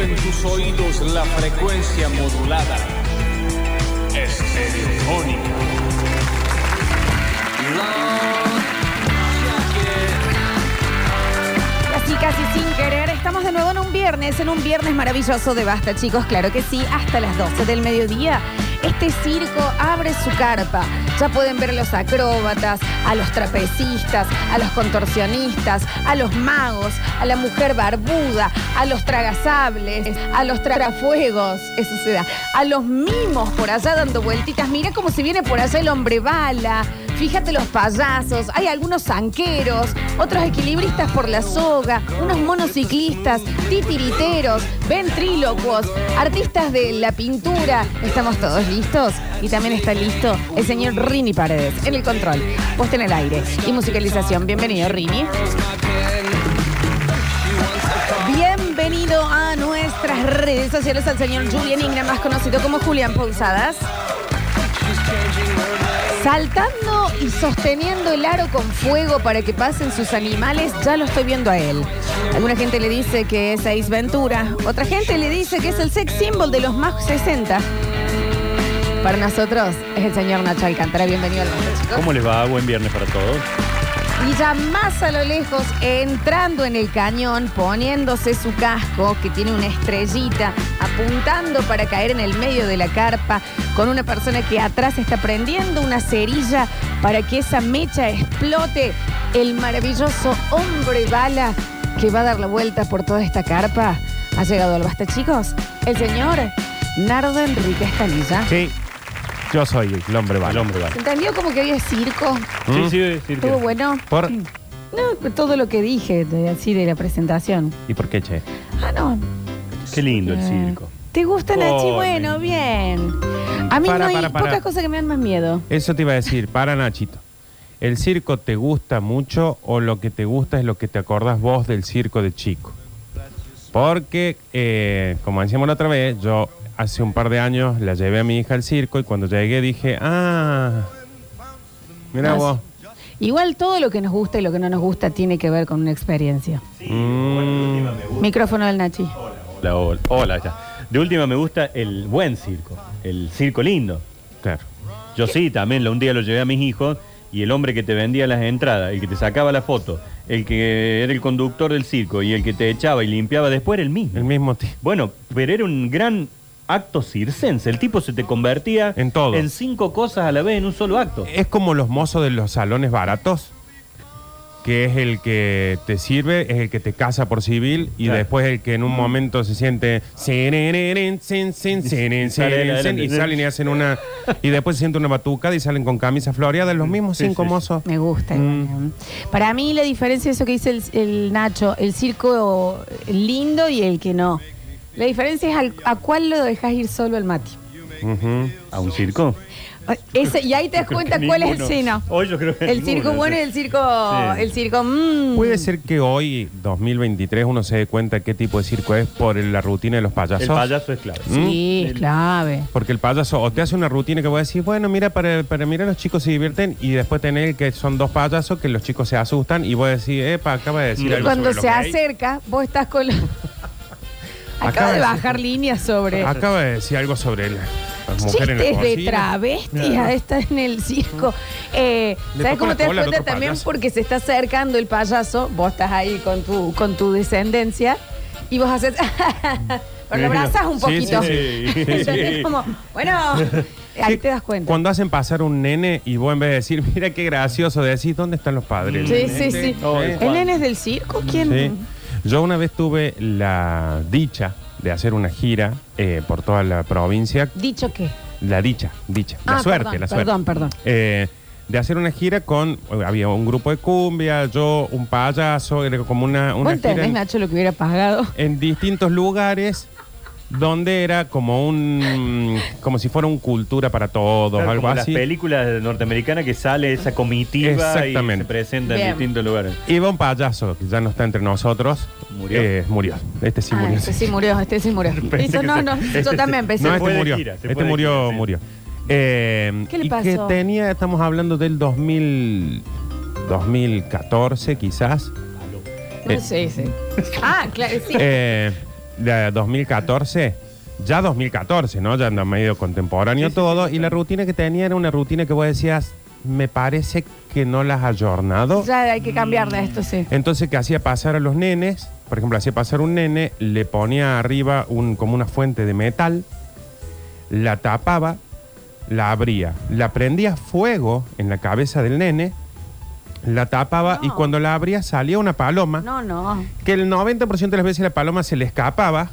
En tus oídos la frecuencia modulada. Estereofónica. Así casi sin querer, estamos de nuevo en un viernes, en un viernes maravilloso de Basta, chicos, claro que sí, hasta las 12 del mediodía. Este circo abre su carpa. Ya pueden ver a los acróbatas, a los trapecistas, a los contorsionistas, a los magos, a la mujer barbuda, a los tragasables, a los tragafuegos, eso se da, a los mimos por allá dando vueltitas. Mira cómo se viene por allá el hombre bala. Fíjate los payasos, hay algunos zanqueros, otros equilibristas por la soga, unos monociclistas, titiriteros, ventrílocuos, artistas de la pintura. ¿Estamos todos listos? Y también está listo el señor Rini Paredes en el control, puesto en el aire y musicalización. Bienvenido, Rini. Bienvenido a nuestras redes sociales al señor Julián Ingram, más conocido como Julián Pausadas. Saltando y sosteniendo el aro con fuego para que pasen sus animales, ya lo estoy viendo a él. Alguna gente le dice que es Ace Ventura, otra gente le dice que es el sex symbol de los más 60. Para nosotros es el señor Nacho Alcántara. Bienvenido al mundo, chicos. ¿Cómo les va? Buen viernes para todos. Y ya más a lo lejos, entrando en el cañón, poniéndose su casco, que tiene una estrellita, apuntando para caer en el medio de la carpa, con una persona que atrás está prendiendo una cerilla para que esa mecha explote, el maravilloso hombre bala que va a dar la vuelta por toda esta carpa. Ha llegado al basta, chicos, el señor Nardo Enrique Escanilla. Sí, yo soy el hombre El bala. hombre. ¿Se entendió como que había circo? Sí, ¿Mm? sí, que- ¿Estuvo bueno? ¿Por? No, todo lo que dije de- así de la presentación. ¿Y por qué, che? Ah, no. Qué lindo el Eh, circo. ¿Te gusta, Nachi? Bueno, bien. A mí Para, no hay para, para. pocas cosas que me dan más miedo. Eso te iba a decir, para Nachito. ¿El circo te gusta mucho o lo que te gusta es lo que te acordás vos del circo de chico? Porque, eh, como decíamos la otra vez, yo hace un par de años la llevé a mi hija al circo y cuando llegué dije, ah, mira vos. Igual todo lo que nos gusta y lo que no nos gusta tiene que ver con una experiencia. Mm, Micrófono del Nachi. Hola, hola. Está. De última me gusta el buen circo, el circo lindo. claro. Yo sí, también lo- un día lo llevé a mis hijos y el hombre que te vendía las entradas, el que te sacaba la foto, el que era el conductor del circo y el que te echaba y limpiaba después era el mismo. El mismo tipo. Bueno, pero era un gran acto circense. El tipo se te convertía En todo. en cinco cosas a la vez en un solo acto. Es como los mozos de los salones baratos, que es el que te sirve, es el que te casa por civil y Claro. después el que en un momento se siente adelante. y salen y hacen una y después se siente una batucada y salen con camisa floreada, los mismos Sí, cinco sí, sí. mozos. Me gusta. Mm. Para mí la diferencia es eso que dice el, el Nacho, el circo lindo y el que no. La diferencia es al- a cuál lo dejas ir solo al Mati. Ujú. ¿A un circo? Ese, y ahí te das Creo cuenta que cuál es el ninguno. sino. Hoy yo creo que El ninguno, circo bueno y sí. el circo. Sí. El circo. mm. Puede ser que hoy, 2023, uno se dé cuenta qué tipo de circo es por la rutina de los payasos. El payaso es clave. Sí, es clave. Porque el payaso o te hace una rutina que voy a decir, bueno, mira, para, para mirar los chicos se divierten y después tener que son dos payasos que los chicos se asustan y voy a decir, epa, acaba de decir Y algo Cuando sobre se los gays". acerca, vos estás con la... Acaba Acaba de de- bajar líneas sobre Acaba de decir algo sobre la- las mujeres en la chistes de cocina. travestia. Está en el circo. Eh, Le ¿Sabes cómo la te das cola al cuenta otro también? payaso. Porque se está acercando el payaso. Vos estás ahí con tu, con tu descendencia y vos haces. Pero lo abrazás un Sí, poquito. sí, sí. Como, bueno, ahí te das cuenta. Cuando hacen pasar un nene y vos en vez de decir, mira qué gracioso, decís, ¿dónde están los padres? Sí, sí, sí. Oh, el ¿El nene es del circo? ¿Quién? Sí. Yo una vez tuve la dicha de hacer una gira eh, por toda la provincia. ¿Dicho qué? La dicha, dicha. La Ah, suerte, perdón, la suerte. Perdón, perdón. Eh, de hacer una gira con. Había un grupo de cumbia, yo, un payaso, era como una, ¿Vos una gira entendés, en, Nacho, lo que hubiera pagado? en distintos lugares donde era como un. como si fuera un cultura para todos, Claro, algo como las así. películas norteamericanas que sale esa comitiva Exactamente. y se presenta Bien. en distintos lugares. Iba un payaso que ya no está entre nosotros. ¿Murió? Eh, murió. Este sí Ah, murió. este sí murió, este sí murió. Pensé Listo, que no, se- no, este yo se- también pensé. No, este fue de murió. gira, se este de murió, gira, sí. murió. Eh, ¿Qué le y pasó? que tenía, estamos hablando del 2000, 2014 quizás. No sé, sí. Ah, claro, sí. Eh, de 2014, ya 2014, ¿no? Ya anda medio contemporáneo todo. y la rutina que tenía era una rutina que vos decías, me parece que no las has ayornado. Ya hay que cambiar de esto, sí. Entonces, que hacía pasar a los nenes? Por ejemplo, hacía pasar un nene, le ponía arriba un, como una fuente de metal, la tapaba, la abría, la prendía fuego en la cabeza del nene, la tapaba y cuando la abría salía una paloma, No, no. que el 90% de las veces la paloma se le escapaba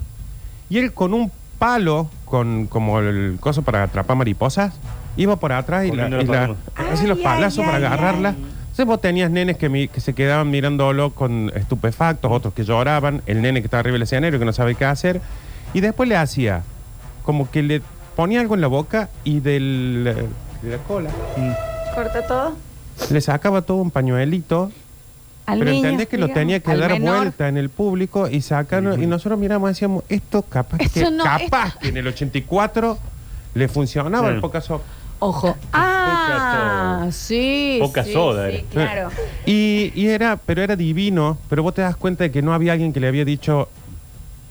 y él con un palo, con como el coso para atrapar mariposas, iba por atrás y, la, Poniendo la y la- paloma. así los Ay, palazos ay, para ay, agarrarla. ay. Entonces vos tenías nenes que, mi- que se quedaban mirándolo con estupefactos, otros que lloraban, el nene que estaba arriba del escenario que no sabe qué hacer, y después le hacía como que le ponía algo en la boca y del, de la cola Corta todo. Le sacaba todo un pañuelito Al pero niño, entendés que lo tenía que dar menor. vuelta en el público y sacarlo. Y nosotros miramos y decíamos, esto capaz Esto que no, capaz esto- que en el 84 le funcionaba el poca sopa. Ojo. Ah, soda. sí. Poca sí, soda sí, claro. Y, y era, pero era divino, pero vos te das cuenta de que no había alguien que le había dicho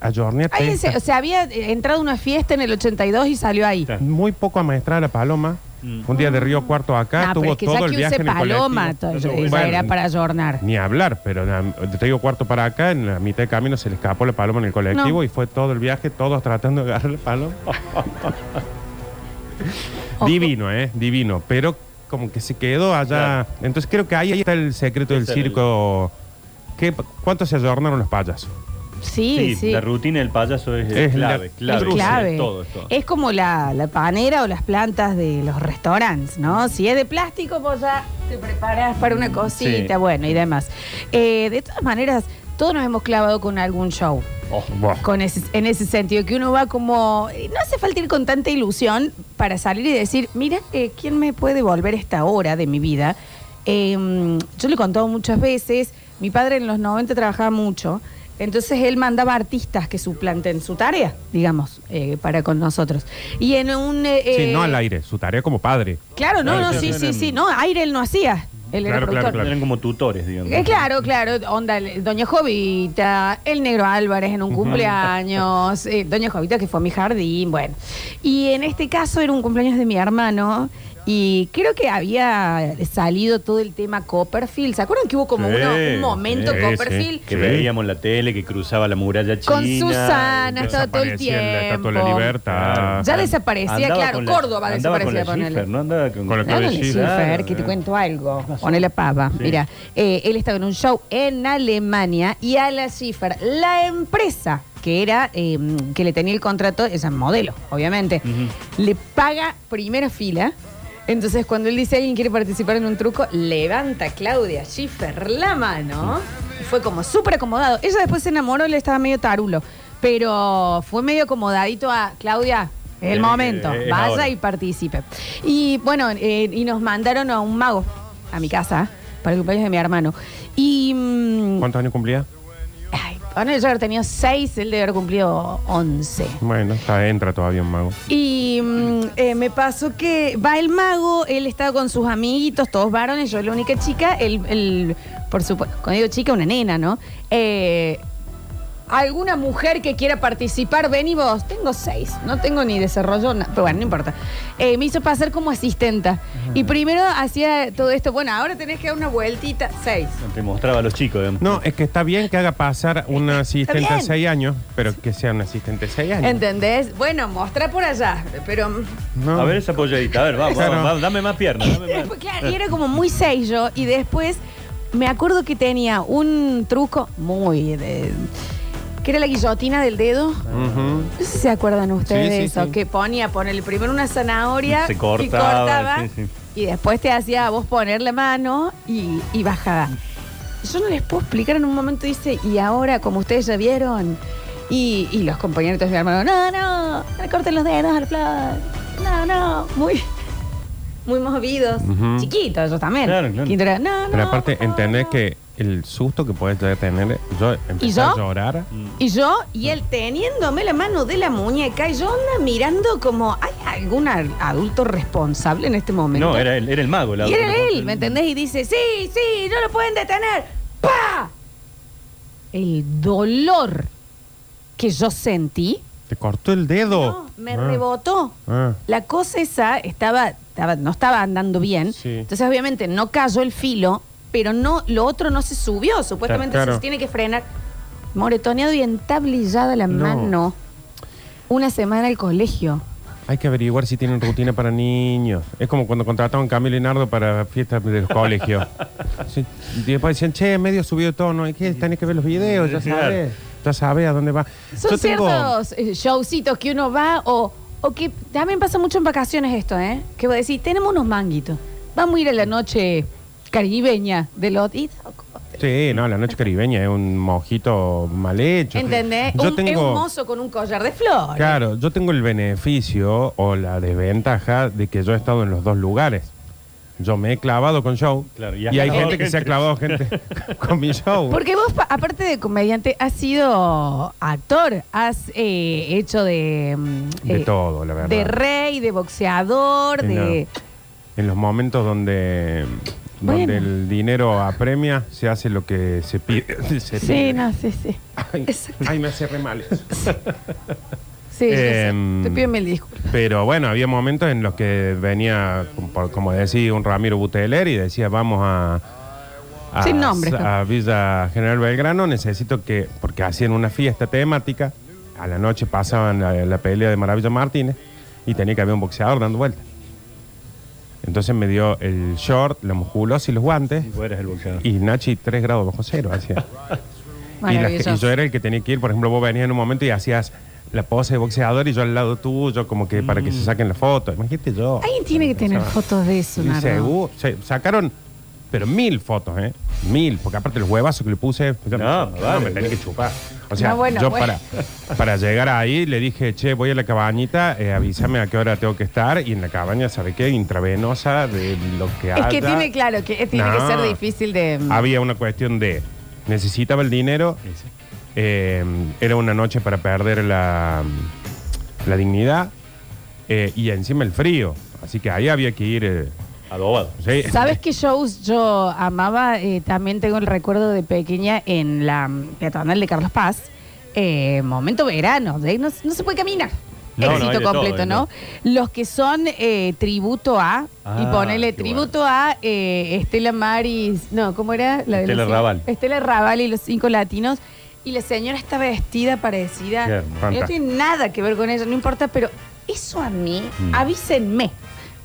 ayorneate. Alguien se, o sea, había entrado a una fiesta en el 82 y salió ahí. Muy poco amaestrada la paloma. Mm. Un día de Río Cuarto acá, No, tuvo es que todo el viaje en el paloma, Bueno, era para ayornar. Ni hablar, pero de Río Cuarto para acá, en la mitad de camino se le escapó la paloma en el colectivo No. y fue todo el viaje, todos tratando de agarrar la paloma. Divino, ¿eh? Divino. Pero como que se quedó allá. Entonces creo que ahí está el secreto del era el- circo. ¿Qué, ¿Cuánto se adornaron los payasos? Sí, Sí, sí. la rutina del payaso es, Es clave, la- clave. es clave. Es todo, es todo. Es como la, la panera o las plantas de los restaurantes, ¿no? Si es de plástico, pues ya te preparas para una cosita, Sí. bueno, y demás. Eh, de todas maneras, todos nos hemos clavado con algún show. Oh, Buah. Con ese, en ese sentido, que uno va como. eh, No hace falta ir con tanta ilusión para salir y decir, mira, eh, ¿quién me puede volver esta hora de mi vida? Eh, yo le he contado muchas veces, mi padre en los 90 trabajaba mucho, entonces él mandaba artistas que suplanten su tarea, digamos, eh, para con nosotros. Y en un... eh, Sí, eh, no al aire, su tarea como padre. Claro, no, Claro, no, sí, sí, sí, sí, eran- sí, no, aire él no hacía, él era Claro, claro, productor. claro. Eran como tutores, digamos. Eh, claro, claro. Onda, el- Doña Jovita, el Negro Álvarez en un cumpleaños, eh, Doña Jovita que fue a mi jardín, bueno. Y en este caso era un cumpleaños de mi hermano y creo que había salido todo el tema Copperfield. ¿Se acuerdan que hubo como Sí, uno- un momento sí, Copperfield? Que Sí. veíamos la tele, que cruzaba la muralla china. Con Susana, estaba todo el Desaparecía en la Estatua de la tiempo. Libertad. Ya desaparecía, Andaba claro, con la- Córdoba andaba con la desaparecía, ponele. Schiffer, ¿no? Andaba con, Con la Claro, Schiffer, que te cuento algo. pasó? Pone la pava. Sí. Mira, eh, él estaba en un show en Alemania y a la Schiffer, la empresa que era, eh, que le tenía el contrato, esa modelo, obviamente, Ujú. le paga primera fila. Entonces, cuando él dice alguien quiere participar en un truco, levanta a Claudia Schiffer la mano. Fue como súper acomodado. Ella después se enamoró, él estaba medio tarulo. Pero fue medio acomodadito a Claudia. Es el Eh, momento, eh, vaya ahora. y participe. Y bueno, eh, y nos mandaron a un mago a mi casa para el cumpleaños de mi hermano. Y. mm, ¿Cuántos años cumplía? Yo haber tenido seis, él debe haber cumplido once. Bueno, está, entra todavía un mago. Y mm, eh, me pasó que va el mago, él estaba con sus amiguitos, todos varones, yo la única chica, él, él, por supuesto, cuando digo chica, una nena, ¿no? Eh, ¿Alguna mujer que quiera participar? Ven y vos. Tengo seis. No tengo ni desarrollo, na- pero bueno, no importa. Eh, me hizo pasar como asistenta. Y primero hacía todo esto. Bueno, ahora tenés que dar una vueltita. Seis. Te mostraba a los chicos. digamos. No, es que está bien que haga pasar una asistente bien. de 6 años, pero que sea una asistente de 6 años. ¿Entendés? Bueno, mostra por allá. Pero. mm, No. A ver esa polladita, a ver, vamos, Claro. vamos, vamos, dame más piernas. Y Dame más. después, claro, y era como muy sello. Y después me acuerdo que tenía un truco muy de. Que era la guillotina del dedo. Ujú. No sé si se acuerdan ustedes Sí, de sí, eso, sí. que ponía, ponerle primero una zanahoria Se y cortaba, cortaba, sí, sí. y después te hacía a vos poner la mano y, y bajaba. Yo no les puedo explicar en un momento, dice, y ahora, como ustedes ya vieron, y, y los compañeros de mi hermano, no, no, no le corten los dedos al flor, no, no, muy, muy movidos, Ujú. chiquitos ellos también. Claro, claro. Quinto era, no, Pero aparte, por favor, entender no". que el susto que puedes llegar a tener, yo empecé yo? a llorar. Y yo, y él teniéndome la mano de la muñeca, y yo anda mirando como, ¿hay algún a- adulto responsable en este momento? No, era, el- era el mago. la Y era él, ¿me entendés? Y dice, sí, sí, no lo pueden detener. ¡Pa! El dolor que yo sentí, ¿Te cortó el dedo? no, me Ah. rebotó. Ah. La cosa esa estaba, estaba, no estaba andando bien. Sí. Entonces, obviamente, no cayó el filo, pero no, lo otro no se subió. Supuestamente Claro. se tiene que frenar. Moretoneado y entablillada la No. mano. Una semana al colegio. Hay que averiguar si tienen rutina para niños. Es como cuando contrataban a Camilo Leonardo para fiestas de los colegios. Sí, y después decían, che, medio subido tono. Es que tenés que ver los videos, ya Claro. sabes. Ya sabes a dónde va. Son Yo tengo- ciertos eh, showcitos que uno va o, o que también pasa mucho en vacaciones esto, ¿eh? Que vos decís, tenemos unos manguitos. Vamos a ir a la noche caribeña de los... y- Sí, no, la noche caribeña es un mojito mal hecho. ¿Entendés? Yo Un, tengo, Es un mozo con un collar de flores. Claro, yo tengo el beneficio o la desventaja de que yo he estado en los dos lugares. Yo me he clavado con show Claro, y hay gente que se ha clavado gente con mi show. Porque vos, pa- aparte de comediante, has sido actor, has eh, hecho de... mm, De eh, todo, la verdad. De rey, de boxeador, En de... En los momentos donde, Bueno. donde el dinero apremia, se hace lo que se pide. se Sí, pide. no, sí, sí. Ay, Exacto. ay, me hace re mal. eso. Sí, yo sé. Em, te pido mil disculpas. Pero bueno, había momentos en los que venía, como, como decía, un Ramiro Buteler y decía, vamos a, a, Sin nombres, ¿no? a Villa General Belgrano, necesito que, porque hacían una fiesta temática, a la noche pasaban la, la pelea de Maravilla Martínez y tenía que haber un boxeador dando vueltas. Entonces me dio el short, la musculosa y los guantes Y vos eras el boxeador. y Nachi 3 grados bajo cero hacía. Y, la- Maravilloso. y yo era el que tenía que ir, por ejemplo, vos venías en un momento y hacías la pose de boxeador y yo al lado tuyo, como que para que Mm. se saquen la foto. Imagínate yo. Alguien tiene que tener fotos de eso, Sí, Nardo. seguro. Se- sacaron, pero mil fotos, ¿eh? Mil, porque aparte los huevazos que le puse, yo- No, no, vale. me tenía que chupar. O sea, No, bueno, yo bueno. Para, para llegar ahí le dije, che, voy a la cabañita, eh, avísame a qué hora tengo que estar. Y en la cabaña, ¿sabe qué? Intravenosa de lo que Es haya. que tiene, claro, que tiene que No. ser difícil de... Había una cuestión de necesitaba el dinero, eh, era una noche para perder la, la dignidad eh, y encima el frío. Así que ahí había que ir. eh, Adobado. sí. ¿Sabes qué shows yo amaba? Eh, también tengo el recuerdo de pequeña en la peatonal de Carlos Paz. Eh, momento verano, de ahí no, no se puede caminar. No, Éxito todo, completo, ¿no? Los que son eh, tributo a, y Ah, ponele qué tributo a eh, Estela Maris, no, ¿cómo era? La Estela Raval. Estela Raval y los cinco latinos. Y la señora está vestida parecida. No tiene nada que ver con ella, no importa, pero eso a mí, Mm. avísenme.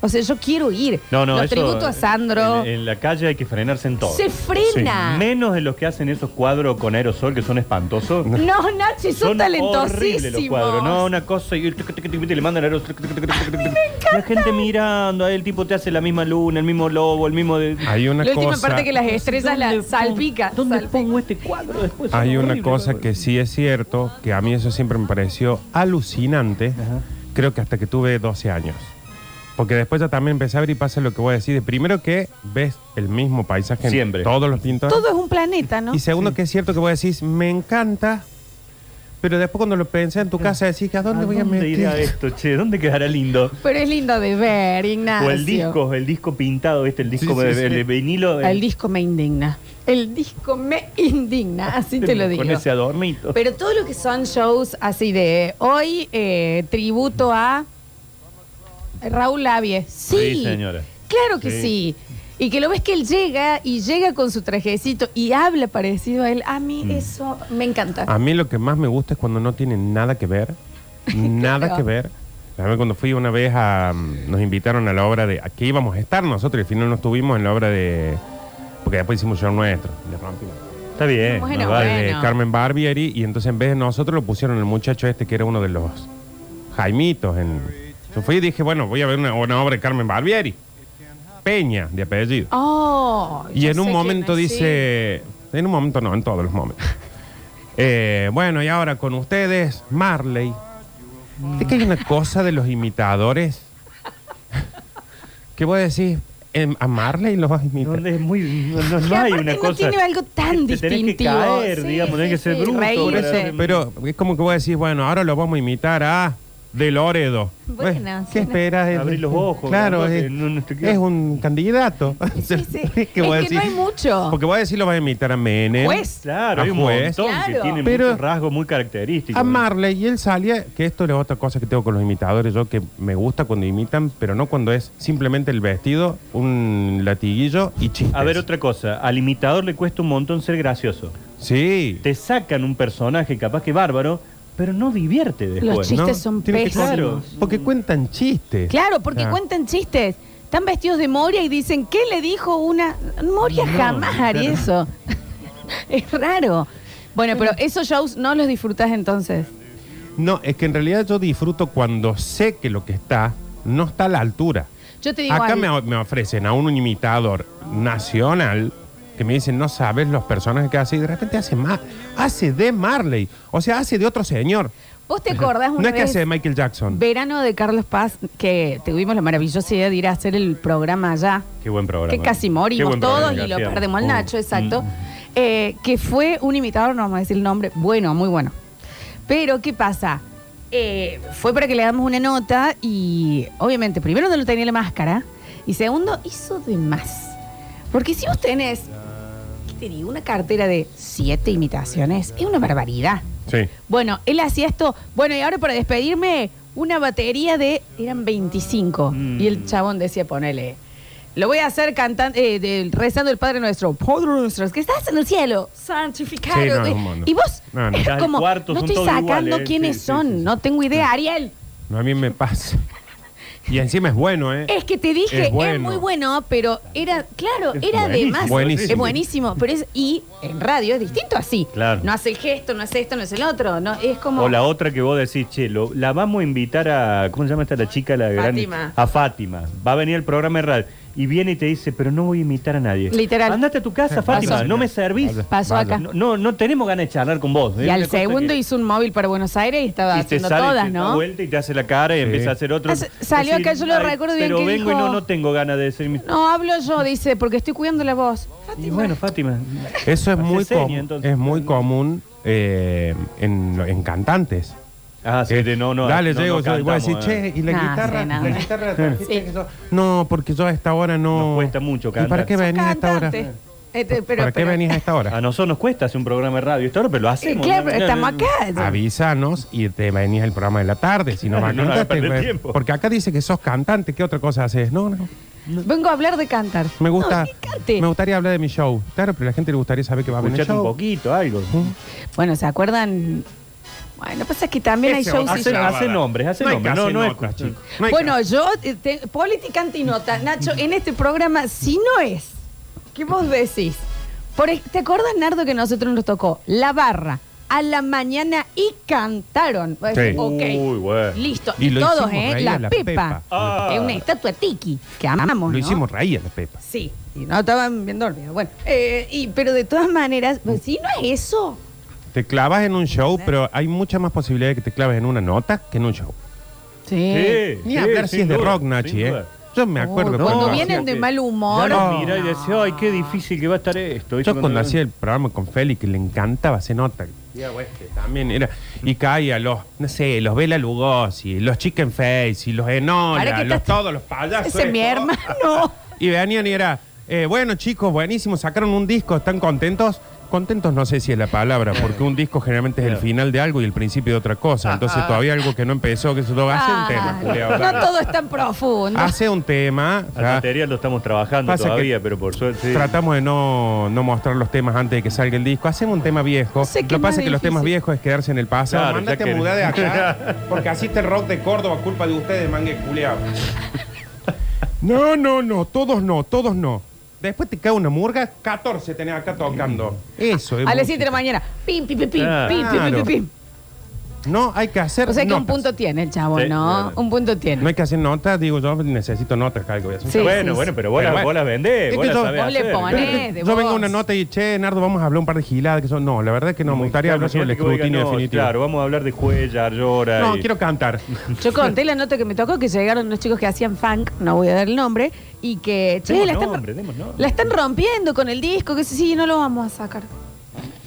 O sea, yo quiero ir. No, no, Los eso, tributo a Sandro. En, en la calle hay que frenarse en todo. Se frena. Menos de los que hacen esos cuadros con aerosol que son espantosos. No, Nachi, son, Son talentosísimos. horribles los cuadros, no, una cosa y, le mandan aerosol. tic, tic. La gente mirando, ahí el tipo te hace la misma luna, el mismo lobo, el mismo de. Hay una La última cosa. parte que las estrellas ¿Dónde las salpica. ¿Dónde salpica. pongo este cuadro después? Hay una horribles, cosa que sí es cierto, que a mí eso siempre me pareció alucinante, Ajá. creo que hasta que tuve 12 años. Porque después ya también empecé a ver y pasa lo que voy a decir. De primero que ves el mismo paisaje en Siempre. todos los pintores. Todo es un planeta, ¿no? Y segundo que es cierto que vos decís, me encanta, pero después cuando lo pensé en tu casa decís, ¿a dónde voy a dónde irá meter? esto, che? ¿Dónde quedará lindo? Pero es lindo de ver, Ignacio. O el disco, el disco pintado, ¿viste? El disco Sí, sí, de, el de vinilo. eh, El disco me indigna. El disco me indigna, así te lo digo. Con ese adornito. Pero todo lo que son shows así de hoy, eh, tributo a Raúl Lavie. Sí, Sí, señora. Claro que Sí. sí. Y que lo ves que él llega y llega con su trajecito y habla parecido a él. A mí Mm. eso me encanta. A mí lo que más me gusta es cuando no tiene nada que ver, nada Claro. que ver. A mí cuando fui una vez a... mm, Nos invitaron a la obra de... Aquí íbamos a estar nosotros y al final no estuvimos en la obra de... Porque después hicimos show nuestro. Le rompimos. Está bien. Bueno, vale. de Carmen Barbieri y entonces en vez de nosotros lo pusieron el muchacho este que era uno de los Jaimitos. En... Yo fui y dije, bueno, voy a ver una, una obra de Carmen Barbieri. Peña, de apellido. Oh, y en un momento dice, en un momento no, en todos los momentos. Eh, bueno, y ahora con ustedes, Marley. ¿De que hay una cosa de los imitadores? ¿Qué voy a decir? Em, ¿A Marley lo vas a imitar? No, es muy, no, no- no Que hay una no cosa. tiene algo tan Te tenés que distintivo. caer, Sí, digamos, tenés sí, que ser sí, bruto. para- Pero es como que voy a decir, bueno, ahora lo vamos a imitar a de Loredo. Bueno, ¿Qué esperas? Es- Abrí los ojos, Claro, es, es un candidato. Sí, sí. ¿Qué Es voy a que no hay mucho. Porque voy a decir, lo va a imitar a Menem. Juez. Claro, a hay un juez, montón que Claro. tienen Pero- muchos rasgos muy característicos. A Marley, y él salía, que esto es otra cosa que tengo con los imitadores, yo que me gusta cuando imitan, pero no cuando es simplemente el vestido, un latiguillo y chistes. A ver, otra cosa. Al imitador le cuesta un montón ser gracioso. Sí. Te sacan un personaje capaz que bárbaro, pero no divierte después. Los chistes son Tiene que- pésimos. Claro. Porque cuentan chistes. Claro, porque Ah. cuentan chistes. Están vestidos de Moria y dicen, ¿qué le dijo una? Moria No, jamás haría eso. es raro. Bueno, pero esos shows no los disfrutás entonces. No, es que en realidad yo disfruto cuando sé que lo que está no está a la altura. Yo te digo Acá algo. me, me ofrecen a un imitador nacional que me dicen, no sabes los personajes que hace, y de repente hace más, hace de Marley, o sea, hace de otro señor. ¿Vos te acordás una No es que vez, hace de Michael Jackson. verano de Carlos Paz, que tuvimos la maravillosa idea de ir a hacer el programa allá? Qué buen programa. que casi morimos todos y lo perdemos al Mm. Nacho, exacto. Mm. Eh, que fue un imitador, no vamos a decir el nombre, bueno, muy bueno. Pero, ¿qué pasa? Eh, fue para que le damos una nota y, obviamente, primero no lo tenía la máscara y segundo, hizo de más. Porque si vos tenés, ¿qué te digo? Una cartera de siete imitaciones, es una barbaridad. Sí. Bueno, él hacía esto. Bueno, y ahora para despedirme, una batería de. Eran 25. Mm. Y el chabón decía, ponele. Lo voy a hacer cantando, eh, de- rezando el Padre Nuestro. Padre Nuestro, que estás en el cielo, santificado. Sí, no, no, no. Y vos, No, no. es como, cuarto no estoy sacando iguales, quiénes sí, son, sí, sí. no tengo idea, Ariel. No, a mí me pasa. Y encima es bueno, ¿eh? Es que te dije, Es muy bueno, pero era, claro, Es era de buenísimo. más. Buenísimo. Es buenísimo, pero es, y en radio es distinto así. Claro. No hace el gesto, no hace esto, no es el otro, no, es como... O la otra que vos decís, che, lo- la vamos a invitar a. ¿Cómo se llama esta la chica? La gran- Fátima. a Fátima. Va a venir el programa de radio. Y viene y te dice, pero no voy a invitar a nadie. Literal. Andate a tu casa, Fátima, Pasó. no me servís. Pasó acá. No, no, no tenemos ganas de charlar con vos. Y Es al una cosa segundo que- hizo un móvil para Buenos Aires y estaba y te haciendo sale, todas, te da ¿no? vuelta y te hace la cara y Sí. empieza a hacer otro. Hace- salió acá, yo lo recuerdo bien Pero que vengo y dijo- no, no tengo ganas de mi... No, hablo yo, dice, porque estoy cuidando la voz. Y bueno, Fátima. Eso es Hace muy, seña, com- entonces. es muy común eh, en, en cantantes. Ah, sí, de no, no. Dale, no, llego no yo y voy a decir, cantamos, che, eh. y la Nah, guitarra, sí, nada. la guitarra la trajiste, Sí. No, porque yo a esta hora no. Nos cuesta mucho ¿Y cantar. para qué Sos venís a esta hora? cantante. Este, pero- ¿Para qué pero- venís a esta hora? A nosotros nos cuesta hacer un programa de radio, esto, pero lo Eh, hacemos. claro, ¿no? estamos acá. Avísanos y te venís al programa de la tarde. Si no vas a No, no, cantar, te- perder tiempo. Porque acá dice que sos cantante. ¿Qué otra cosa haces? No, no. Vengo a hablar de cantar. Me gusta. No, que cante. me gustaría hablar de mi show. Claro, pero a la gente le gustaría saber que va a venir el Escuchate un show. poquito, algo. Bueno, ¿se acuerdan? Bueno, pasa que también hay Ese shows y Hace, shows. hace nombres, hace No hay nombres. que No, hacer no es notas. No hay que Bueno, yo, eh, te- política y nota, Nacho, en este programa, si no es, ¿qué vos decís? Por, ej- ¿Te acuerdas, Nardo, que nosotros nos tocó la barra a la mañana y cantaron? Vos decís, Sí. Ok, Uy, bueno. listo. Y Y, lo todos, hicimos ¿eh? reír a La, la Pepa. Pepa. Ah. Es una estatua tiki que amamos, Lo ¿no? hicimos reír a la Pepa. Sí, y no estaban viendo el video. Bueno, eh, y, pero de todas maneras, pues, si no es eso, Te clavas en un show, pero hay mucha más posibilidad de que te claves en una nota que en un show. sí. Sí, Ni sí, hablar si sin es de duda, rock, sin Nachi, ¿eh? duda. Yo me acuerdo Uy, cuando, cuando hacía- vienen de mal humor. Ya no. lo mira y decía, ay, qué difícil que va a estar esto. Yo cuando hacía el programa con Félix, que le encantaba, se nota. Que también era. Y caía los, no sé, los Bela Lugosi, los Chicken Face, y los Ahora Enola, que los estás- todos, los payasos. Ese es mi estos. hermano. Y venían y era, eh, bueno chicos, buenísimo, sacaron un disco, ¿están contentos? Contentos no sé si es la palabra, porque un disco generalmente es el final de algo y el principio de otra cosa. Entonces todavía algo que no empezó, que se lo hace un tema, Ah, Julián. no todo es tan profundo. Hace un tema. Al o sea, material lo estamos trabajando Pasa todavía, pero por suerte. sí. Tratamos de no, no mostrar los temas antes de que salga el disco. Hacemos un tema viejo. Sé que Lo que pasa es que los difícil. temas viejos es quedarse en el pasado. Claro, Mándate ya que- a mudar de acá. porque así está el rock de Córdoba, culpa de ustedes, mangue culiao. No, no, no, todos no, todos no. Después te cae una murga, 14 tenés acá tocando. Eso es. A las música. 7 de la mañana. Pim, pim, pim, pim, pim, pim, pim, pim. No, hay que hacer. O sea que un notas. punto tiene el chavo, Sí, ¿no? claro. Un punto tiene. No hay que hacer notas, digo yo necesito notas que voy a hacer. Sí, bueno, sí, bueno, sí. pero vos, Pero la, bueno. vos la vendés, Es vos que la yo- sabés Vos le hacer. ponés. Claro. de Yo vengo vos. una nota y, che, Nardo, vamos a hablar un par de giladas. Que son... No, la verdad es que no, me gustaría hablar sobre el Imagínate que vos escrutinio no, definitivo. Claro, vamos a hablar de Cuellar, Llora. No, y- quiero cantar. Yo conté la nota que me tocó, que llegaron unos chicos que hacían funk, no voy a dar el nombre, y que, che, Demos la están, nombre, demos nombre. la están rompiendo con el disco, que sí, no lo vamos a sacar.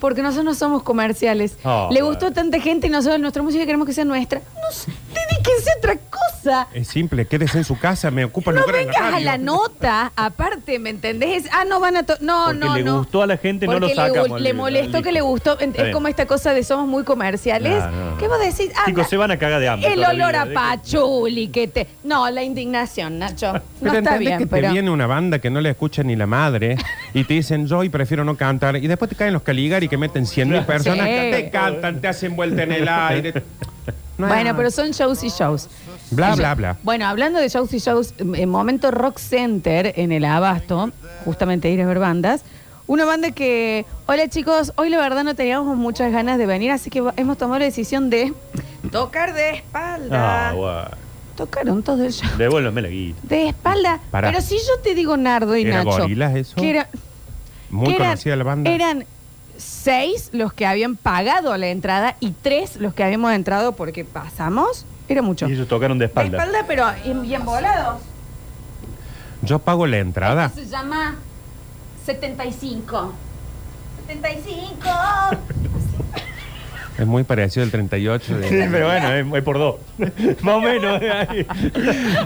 Porque nosotros no somos comerciales. Oh, Le bueno. gustó tanta gente y nosotros nuestra música queremos que sea nuestra. No sé, ¿de qué Búsquense otra cosa. Es simple, quédese en su casa, me ocupa el No lugar en la vengas a la nota, aparte, ¿me entendés? Ah, no van a... to- No, Porque no, le no. gustó a la gente, no lo le sacamos Le, libro, molestó que le gustó. Está Es como esta cosa de somos muy comerciales. No, no, no. ¿Qué vos decís? Ah, Chicos, se van a cagar de hambre. El la olor a vida. pachuli que te... No, la indignación, Nacho. No Pero está entendés bien, que pero... te viene una banda que no le escucha ni la madre y te dicen yo y prefiero no cantar y después te caen los Caligari que meten 100 mil personas Sí. te cantan, te hacen vuelta en el aire. No Bueno, pero son shows y shows. Bla, Y bla, yo- bla. Bueno, hablando de shows y shows, en momento Rock Center en el Abasto, justamente ir a ver bandas. Una banda que, hola chicos, hoy la verdad no teníamos muchas ganas de venir, así que va- hemos tomado la decisión de tocar de espalda. Ah, guau. Tocaron todo el show. Devuélveme la guita. De espalda. Pará. Pero si yo te digo Nardo y ¿Era Nacho. Gorilas eso? Que era, Muy que eran- conocida la banda. Eran seis los que habían pagado la entrada y tres los que habíamos entrado porque pasamos. Era mucho. Y ellos tocaron de De espalda. espalda, pero en- bien volados. Yo pago la entrada. Se llama 75. 75. Es muy parecido al 38 de... Sí, pero bueno, es, es por dos. Más o menos.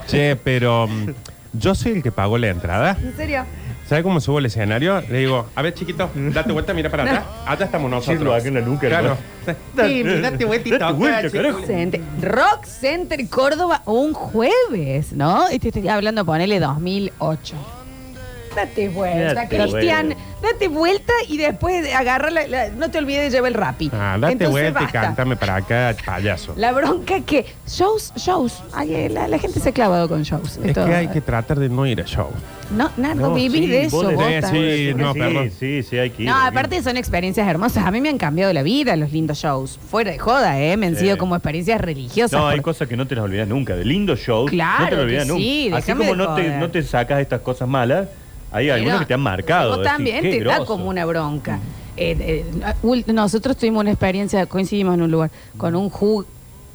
Che, pero mm, yo soy el que pagó la entrada. ¿En serio? ¿Sabe cómo subo al escenario? Le digo, a ver, chiquito, date vuelta, mira para atrás. Allá estamos nosotros. Acá en la nuca, Claro. Sí, date vuelta, carajo. Center- Rock Center Córdoba un jueves, ¿no? Y te estoy hablando, ponele 2008. Date vuelta, Date Cristian. vuelta. Date vuelta y después agarra la, la- no te olvides de llevar el rapi. Ah, date Entonces, vuelta y basta. cántame para acá, payaso. La bronca que shows, shows. Ay, eh, la, la gente se ha clavado con shows. Es Esto- que hay que tratar de no ir a show. No, Nardo, No, vivís sí, de eso, vos de- vos Sí, no, sí, perdón. sí, sí, hay que ir. No, hay que aparte son experiencias hermosas. A mí me han cambiado la vida los lindos shows. Fuera de joda, ¿eh? Me han Sí. sido como experiencias religiosas. No, hay cosas que no te las olvidas nunca. De lindos shows, Claro no te las olvidas que nunca. sí, Así déjame como de no te, joder. no te sacas estas cosas malas, hay Pero algunas que te han marcado. Vos decís, también qué te da como una bronca. Eh, eh, nosotros tuvimos una experiencia, coincidimos en un lugar, con un jug...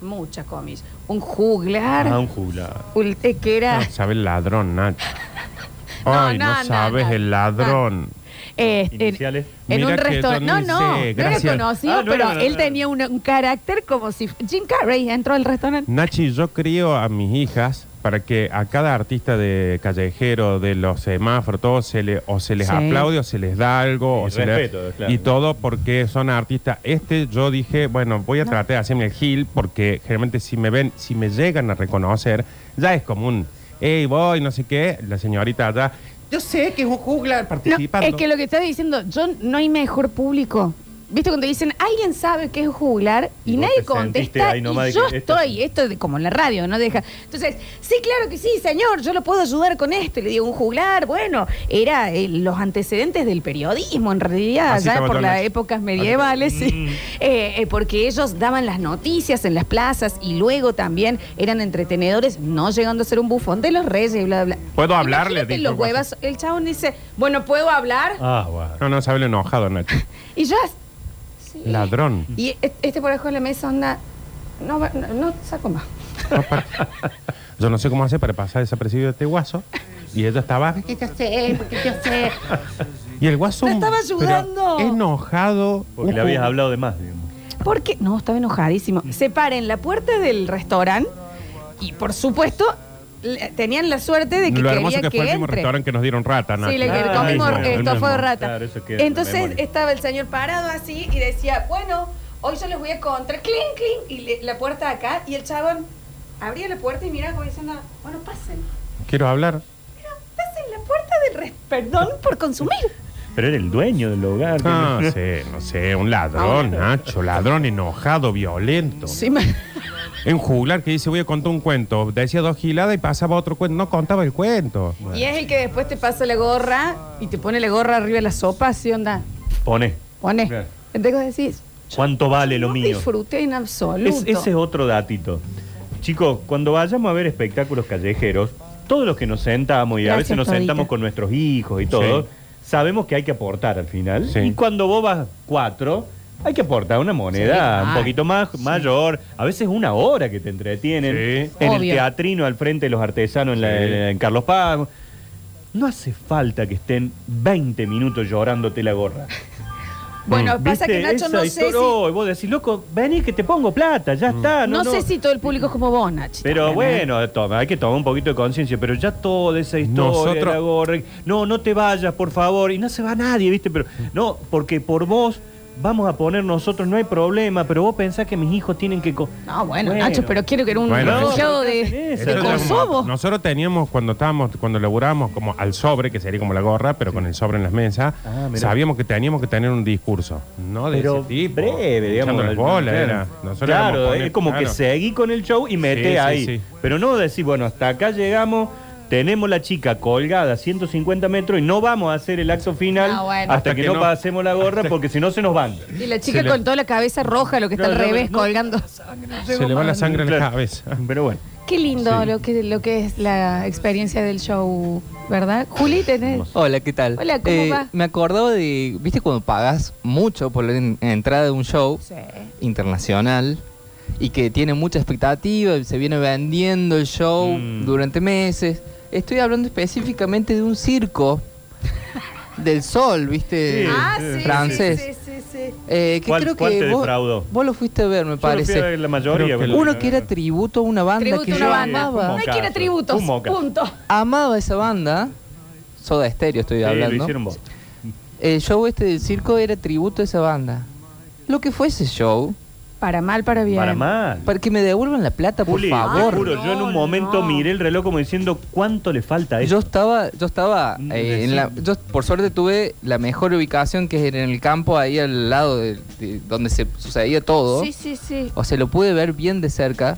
Muchas comis. Un juglar. Ah, un juglar. eh, que era... No sabe el ladrón, Nacho. No, Ay, no, no, no, sabes no. el ladrón. eh, en- Iniciales. En Mira un restaurante. No, no, sé, no era conocido, Ah, no pero no, él no. tenía un carácter como si. Jim Carrey entró al restaurante. Nachi, yo crío a mis hijas para que a cada artista de callejero, de los semáforos, todo se le, o se les Sí. aplaude o se les da algo. Y o se les- respeto, claro. y todo porque son artistas. Este yo dije, bueno, voy a tratar de hacerme el gil porque generalmente si me ven, si me llegan a reconocer, ya es como un, hey, voy, no sé qué, la señorita allá. Yo sé que es un juglar No, participando. es que lo que está diciendo, yo no hay mejor público. ¿Viste cuando dicen, alguien sabe qué es juglar? Y, Y nadie contesta. ahí nomás Y de yo que estoy, esto es como en la radio, ¿no? Deja. Entonces, sí, claro que sí, señor, yo lo puedo ayudar con esto. Y le digo, un juglar, bueno, era eh, los antecedentes del periodismo, en realidad, Así ya por las épocas medievales, sí. Mm. Eh, eh, porque ellos daban las noticias en las plazas y luego también eran entretenedores, no llegando a ser un bufón de los reyes y bla, bla, bla. ¿Puedo hablarle? Dijo los el huevas, el chabón dice, bueno, ¿puedo hablar? Ah, bueno. No, no, sabe lo enojado, Nacho. Y yo, sí. Ladrón. Y e- este por debajo de la mesa onda, no, va- no, no saco más. Yo no sé cómo hace para pasar desapercibido este guaso. Y ella estaba. Porque yo sé, porque yo sé. Y el guaso. Me estaba ayudando. enojado. Porque le habías hablado de más, digamos. Porque, no, estaba enojadísimo. Se para en la puerta del restaurante y por supuesto le- tenían la suerte de que Lo hermoso quería que fue el mismo entre. restauante que nos dieron rata, Nacho. Sí, le que Ah, comimos el mismo, el estofado de mismo. rata. Claro, eso queda en la Entonces memoria. estaba el señor parado así y decía, bueno, hoy yo les voy a contar, clink, clink, y le- la puerta acá, y el chabón abría la puerta y miraba como diciendo, bueno, pasen. Quiero hablar. Pero pasen la puerta del res- perdón por consumir. Pero era el dueño del hogar. No sé, no sé, un ladrón, Nacho, ladrón enojado, violento. Sí, me- Un juglar que dice, voy a contar un cuento. Decía dos giladas y pasaba otro cuento. No contaba el cuento. Y es el que después te pasa la gorra y te pone la gorra arriba de la sopa, así onda. Pone. Pone. Claro. Entonces decís, ¿Cuánto vale lo no mío? disfruté en absoluto. Es- ese es otro datito. Chicos, cuando vayamos a ver espectáculos callejeros, todos los que nos sentamos y a veces nos Todita. sentamos con nuestros hijos y todo, Sí. sabemos que hay que aportar al final. Sí. Y cuando vos vas cuatro, hay que aportar una moneda Sí, un poquito más mayor, a veces una hora que te entretienen. Sí. En el teatrino al frente de los artesanos en, la- Sí. en Carlos Paz. No hace falta que estén 20 minutos llorándote la gorra. Bueno, pasa que ¿Viste? Nacho no sé historia- si. Oh, y vos decís, loco, vení que te pongo plata, ya está. No, No, sé si todo el público es como vos, Nacho. Pero también, ¿eh? bueno, toma, hay que tomar un poquito de conciencia, pero ya toda esa historia, Nosotros- la gorra, no, no te vayas, por favor, y no se va nadie, ¿viste? Pero no, porque por vos vamos a poner nosotros, no hay problema, pero vos pensás que mis hijos tienen que... co- No, bueno, Nacho, pero quiero que era un Bueno, refugiado de, no, de eso Eso era como- Kosovo. nosotros teníamos cuando estábamos, cuando laburábamos como al sobre, que sería como la gorra, pero con el sobre en las mesas, Ah, mirá. sabíamos que teníamos que tener un discurso. No de Pero ese tipo. breve, digamos. echando las bolas, claro. era. Nosotros Claro, poner- es como que claro. seguí con el show y mete Sí, sí, ahí. sí. Pero no decir, bueno, hasta acá llegamos, tenemos la chica colgada a 150 metros y no vamos a hacer el acto final Ah, bueno. hasta, Hasta que, que no, no- pasemos la gorra porque si no se nos van. Y la chica Se le- con toda la cabeza roja, lo que está No, al no, revés, no. colgando. Se le va la sangre a la Claro. cabeza. Pero bueno. Qué lindo Sí. lo, que, lo que es la experiencia del show, ¿verdad? Juli, tenés. Hola, ¿qué tal? Hola, ¿cómo Eh, va? Me acordaba de, ¿viste cuando pagas mucho por la en- entrada de un show Sí. internacional y que tiene mucha expectativa, se viene vendiendo el show Mm. durante meses? Estoy hablando específicamente de un circo del sol, ¿viste? Sí. Ah, eh, sí, francés. sí, sí, sí, sí. Eh, que ¿Cuál- creo cuál que te vos, lo fuiste a ver, me Yo lo fui a parece. ver la mayoría. Que. Uno que era tributo a una banda Tributo que a una yo banda. amaba. No hay que. Punto. Amaba esa banda. Soda Stereo estoy Sí, lo hablando. hicieron vos. El show este del circo era tributo a esa banda. Lo que fue ese show, Para mal, para bien. Para mal. para que me devuelvan la plata, por favor. te juro, yo en No, un momento no. miré el reloj como diciendo cuánto le falta a Yo esto. estaba, yo estaba Mm, eh, en la, yo por suerte tuve la mejor ubicación que es en el campo ahí al lado de, de donde se sucedía todo. Sí, sí, sí. O sea, lo pude ver bien de cerca.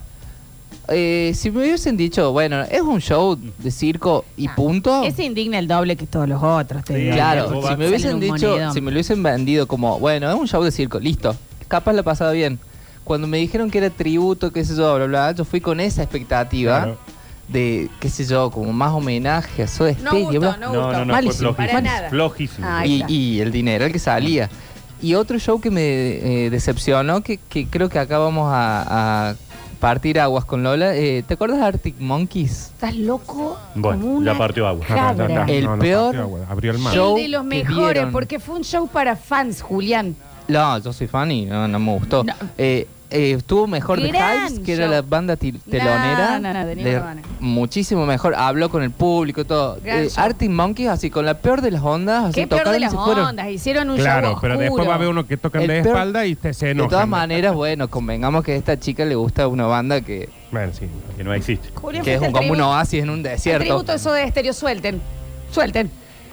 Eh, si me hubiesen dicho, bueno, es un show de circo y Ah, punto. Ese indigna el doble que todos los otros, te Sí, digo. Claro, Vos si vas- me hubiesen un dicho, monedón. si me lo hubiesen vendido como, bueno, es un show de circo, listo. Capaz la pasaba bien. Cuando me dijeron que era tributo, qué sé yo, bla, bla, yo fui con esa expectativa Claro. de, qué sé yo, como más homenaje a Soda No Stereo, gustó, no No, no, no, fue Malísimo. Para flojísimo. nada. Flojísimo. Ah, y, y el dinero el que salía. Y otro show que me eh, decepcionó, que, que creo que acá vamos a, a partir aguas con Lola. eh, ¿Te acuerdas de Arctic Monkeys? Estás loco Bueno, una ya partió agua. cabra. El No, no, peor partió agua, abrió el mar. show El de los mejores, porque fue un show para fans, Julián. No, yo soy fan y no, no me gustó. No. Eh, eh, estuvo mejor de Gran Hives, que era show. la banda telonera. no, no, de muchísimo mejor. Habló con el público, todo. Gran Eh, show. Arctic Monkeys, así con la peor de las ondas. Así Qué peor de y las se fueron. ondas. Hicieron un Claro, show pero oscuro. después va a haber uno que toca El de peor- espalda y te se De enoja. todas maneras, bueno, convengamos que a esta chica le gusta una banda que, Bueno, sí. Que no existe. Julián, que es un, como un tributo- oasis en un desierto. tributo eso de estéreo, suelten. Suelten.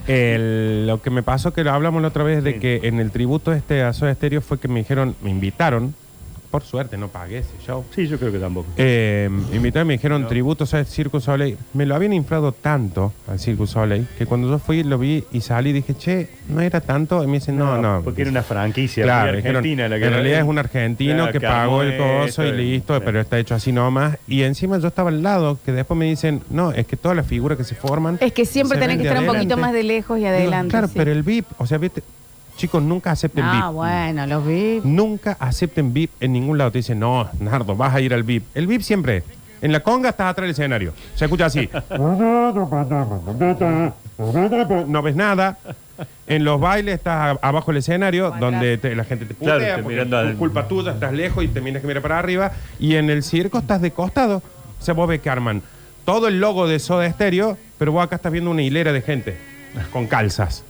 El- lo que me pasó, que lo hablamos la otra vez, de Sí. que en el tributo este a Soda Stereo fue que me dijeron, me invitaron, por suerte no pagué ese show. Sí, yo creo que tampoco. Eh, me invitaron y me dijeron tributo a Circus Soleil. Me lo habían inflado tanto al Circus Soleil que cuando yo fui lo vi y salí dije, che, no era tanto. Y me dicen, no, no. Porque era una franquicia. Claro, dijeron, Argentina la que en realidad es un argentino Claro, que pagó el coso y listo, sí. pero está hecho así nomás. Y encima yo estaba al lado, que después me dicen, no, es que todas las figuras que se forman. Es que siempre tenés que estar un poquito más de lejos y Digo, adelante. claro, sí. pero el VIP, o sea, viste, chicos, nunca acepten Ah, VIP. bueno, los vi. Nunca acepten VIP en ningún lado. Te dicen, no, Nardo, vas a ir al VIP. El VIP siempre. En la conga estás atrás del escenario. Se escucha así. No ves nada. En los bailes estás a- abajo del escenario, Atrás. donde te- la gente te putea, Claro, te porque mirando es al- culpa tuya, estás lejos y te miras que mira para arriba. Y en el circo estás de costado. O sea, vos ves que arman todo el logo de Soda Stereo, pero vos acá estás viendo una hilera de gente con calzas.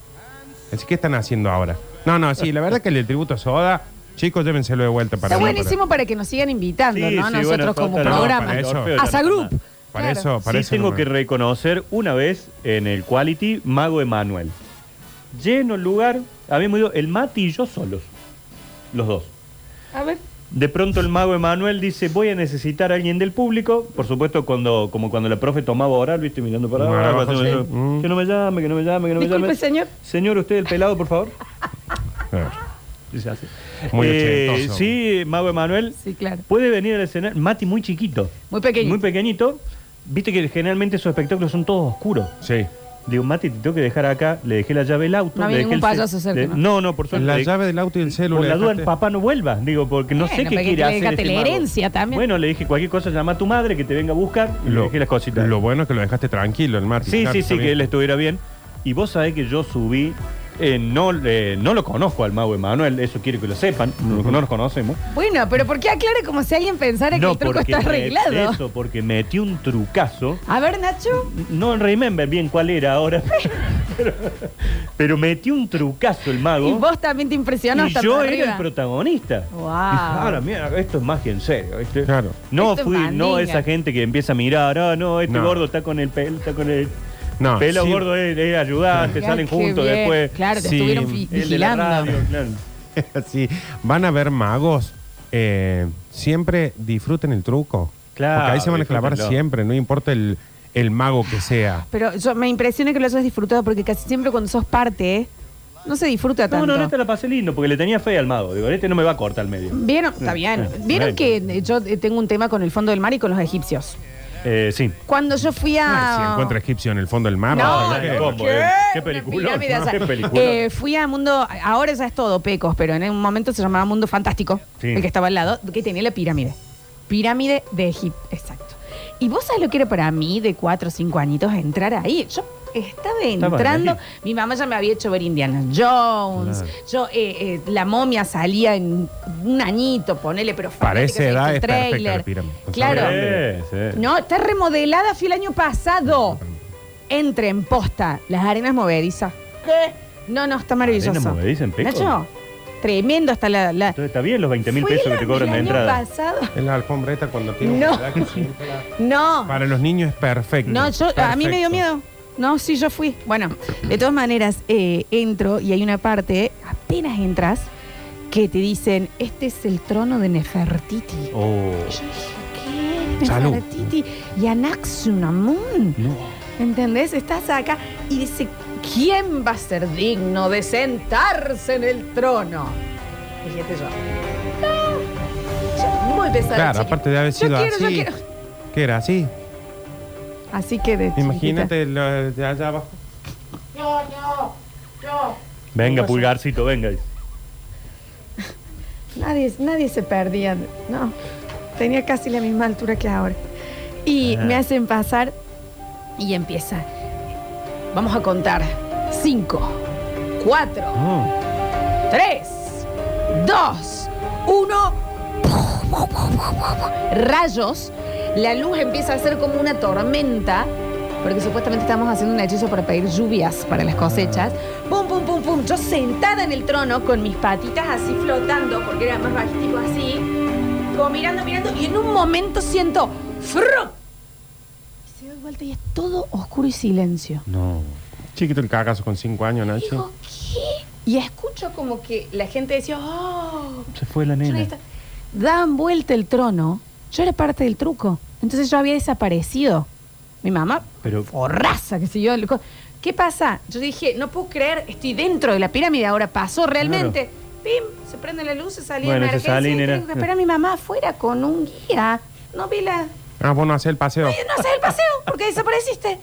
Así que están haciendo ahora. No, no, sí, la verdad que el del tributo a Soda, chicos, llévenselo de vuelta para Está mí, buenísimo para que nos sigan invitando, Sí, ¿no? sí, Nosotros bueno, como no, programa. para eso. Orfeo ya Asa no Group. está más. Para Claro. eso, para sí eso tengo que reconocer una vez en el Quality Mago Emanuel. Lleno el lugar, habíamos ido el Mati y yo solos. Los dos. A ver. De pronto el mago Emanuel dice, voy a necesitar a alguien del público. Por supuesto, cuando, como cuando la profe tomaba oral, viste, mirando para abajo. Mm. que no me llame, que no me llame, que no me Disculpe, llame. señor. Señor, usted el pelado, por favor. Claro. Dice así. Muy Eh. Sí, mago Emanuel. Sí, claro. Puede venir al escenario. Mati muy chiquito. Muy pequeño. Muy pequeñito. Viste que generalmente esos espectáculos son todos oscuros. Sí. Digo, Mati, te tengo que dejar acá. Le dejé la llave del auto. No había le dejé ningún el ce- payaso cerca, le- ¿no? No, no, por suerte. La le- llave del auto y el celular. Por la duda, el papá no vuelva. Digo, porque no sé Bueno, qué quiere hacer. este la mago. herencia también. Bueno, le dije cualquier cosa, llama a tu madre que te venga a buscar y le Lo, dejé las cositas. lo bueno es que lo dejaste tranquilo, el Martín. sí, Claro, sí, está sí, que bien. él estuviera bien. Y vos sabés que yo subí Eh, no, eh, no lo conozco al mago Emanuel, eso quiero que lo sepan, no, no nos conocemos. Bueno, pero ¿por qué aclara como si alguien pensara que el truco está me- arreglado? eso, porque metió un trucazo. A ver, Nacho. No remember bien cuál era ahora. pero, pero metió un trucazo el mago. Y vos también te impresionó. y hasta yo era arriba. el protagonista. Wow. Ahora, mira, esto es magia en serio. ¿viste? Claro. No Esto es fui, no esa gente que empieza a mirar, ah, no, este No. gordo está con el pelo, está con el No, pelo sí. gordo es, es ayudante, Ay, salen qué juntos bien. después. Claro, te Sí, estuvieron fi- El de la vigilando. radio, claro. Sí, van a ver magos. eh, siempre disfruten el truco. Claro, Porque ahí se van a clavar disfrútenlo. siempre, no importa el, el mago que sea. Pero yo me impresiona que lo hayas disfrutado porque casi siempre cuando sos parte, no se disfruta No, tanto. no, no te la pasé lindo porque le tenía fe al mago. Digo, este no me va a cortar al medio. ¿Vieron? Está bien. Eh, ¿Vieron que eh, yo eh, tengo un tema con el fondo del mar y con los egipcios? Eh, sí. Cuando yo fui a... Ay, si encuentra egipcio en el fondo del mar. No, ¿no? ¿qué? no, ¿Cómo, ¿qué? eh? Qué peliculón. Eh, fui a Mundo, ahora ya es todo pecos, pero en un momento se llamaba Mundo Fantástico, Sí. el que estaba al lado, que tenía la pirámide. Pirámide de Egipto, exacto. Y vos sabés lo que era para mí de cuatro o cinco añitos entrar ahí. Yo estaba entrando, mi mamá ya me había hecho ver Indiana Jones, Claro. yo, eh, eh, la momia salía en un añito, ponele, pero esa edad es perfecta la pirámide. Claro. Sí, sí. No, está remodelada, fui el año pasado. Entre en posta, las arenas movedizas. ¿Qué? No, no, está maravilloso. ¿Arenas movedizas en Peco? Nacho, tremendo hasta la... la... Entonces está bien los 20 mil pesos que la- te cobran de el año entrada. pasado. En la alfombreta cuando tiene No. una edad que se infla. No, Para los niños es perfecto. no, yo, a mí me dio Perfecto. miedo. No, sí, yo fui. Bueno, de todas maneras, eh, entro y hay una parte, apenas entras, que te dicen, este es el trono de Nefertiti. Oh. Yo dije, ¿qué? Salud. Nefertiti y Anaxunamun. No. ¿Entendés? Estás acá y dice, ¿quién va a ser digno de sentarse en el trono? Fíjate yo. Ah, yo muy pesada. Claro, aparte de haber Yo sido quiero, yo así. quiero. ¿Qué era así? Así que de Imagínate lo de allá abajo. Venga, pulgarcito, venga. Nadie, nadie se perdía. No. Tenía casi la misma altura que ahora. Y Ah. me hacen pasar y empieza. Vamos a contar. Cinco, cuatro, Oh. Tres, dos, uno. Rayos. La luz empieza a ser como una tormenta. Porque supuestamente estamos haciendo un hechizo para pedir lluvias para las cosechas. Pum, pum, pum, pum. Yo sentada en el trono con mis patitas así flotando, porque era más bajito así. Como mirando, mirando. Y en un momento siento. Y se da vuelta y es todo oscuro y silencio. No. Chiquito el cagazo con cinco años, Nacho. Digo, ¿qué? Y escucho como que la gente decía, ¡oh! Se fue la nena. Daban vuelta el trono. Yo era parte del truco. Entonces yo había desaparecido. Mi mamá, Pero- forraza, que siguió. el co- ¿Qué pasa? Yo dije, no puedo creer, estoy dentro de la pirámide, ahora pasó realmente. Pim, se prende la luz, se salía Bueno, de se emergencia. sale, y nena. tengo que esperar a mi mamá afuera con un guía. No vi la. Ah, vos no hacés el paseo. Oye, no haces el paseo porque desapareciste.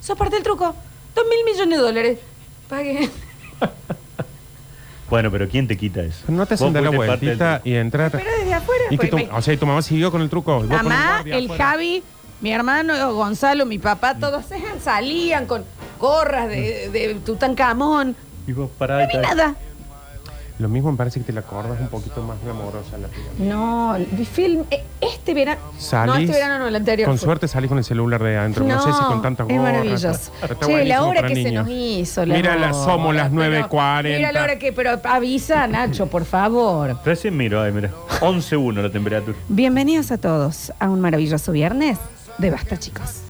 Sos parte del truco. Dos mil millones de dólares. Pague. Bueno, pero ¿quién te quita eso? No te dar la vueltita y entrar. Pero desde afuera. Y que tu, me- o sea, y tu mamá siguió con el truco. y con Mamá, el afuera. Javi, mi hermano Gonzalo, mi papá, todos eh, salían con gorras de, de Tutankamón. Y vos No parada vi nada. Lo mismo me parece que te la acordas un poquito más glamorosa la pirámide. No, film. eh, Este verano. Salís. No, este verano no, el anterior. Con fue. suerte salís con el celular de adentro. No, sé si con tantas es gorras. maravilloso. Pero está Che, la hora que se niños. nos hizo. la Mira, la- somos las pero- 9:40. Mira la hora que, pero avisa, Nacho, por favor. Recién miro, ay, mira. 11.1 la temperatura. Bienvenidos a todos a un maravilloso viernes de Basta, chicos.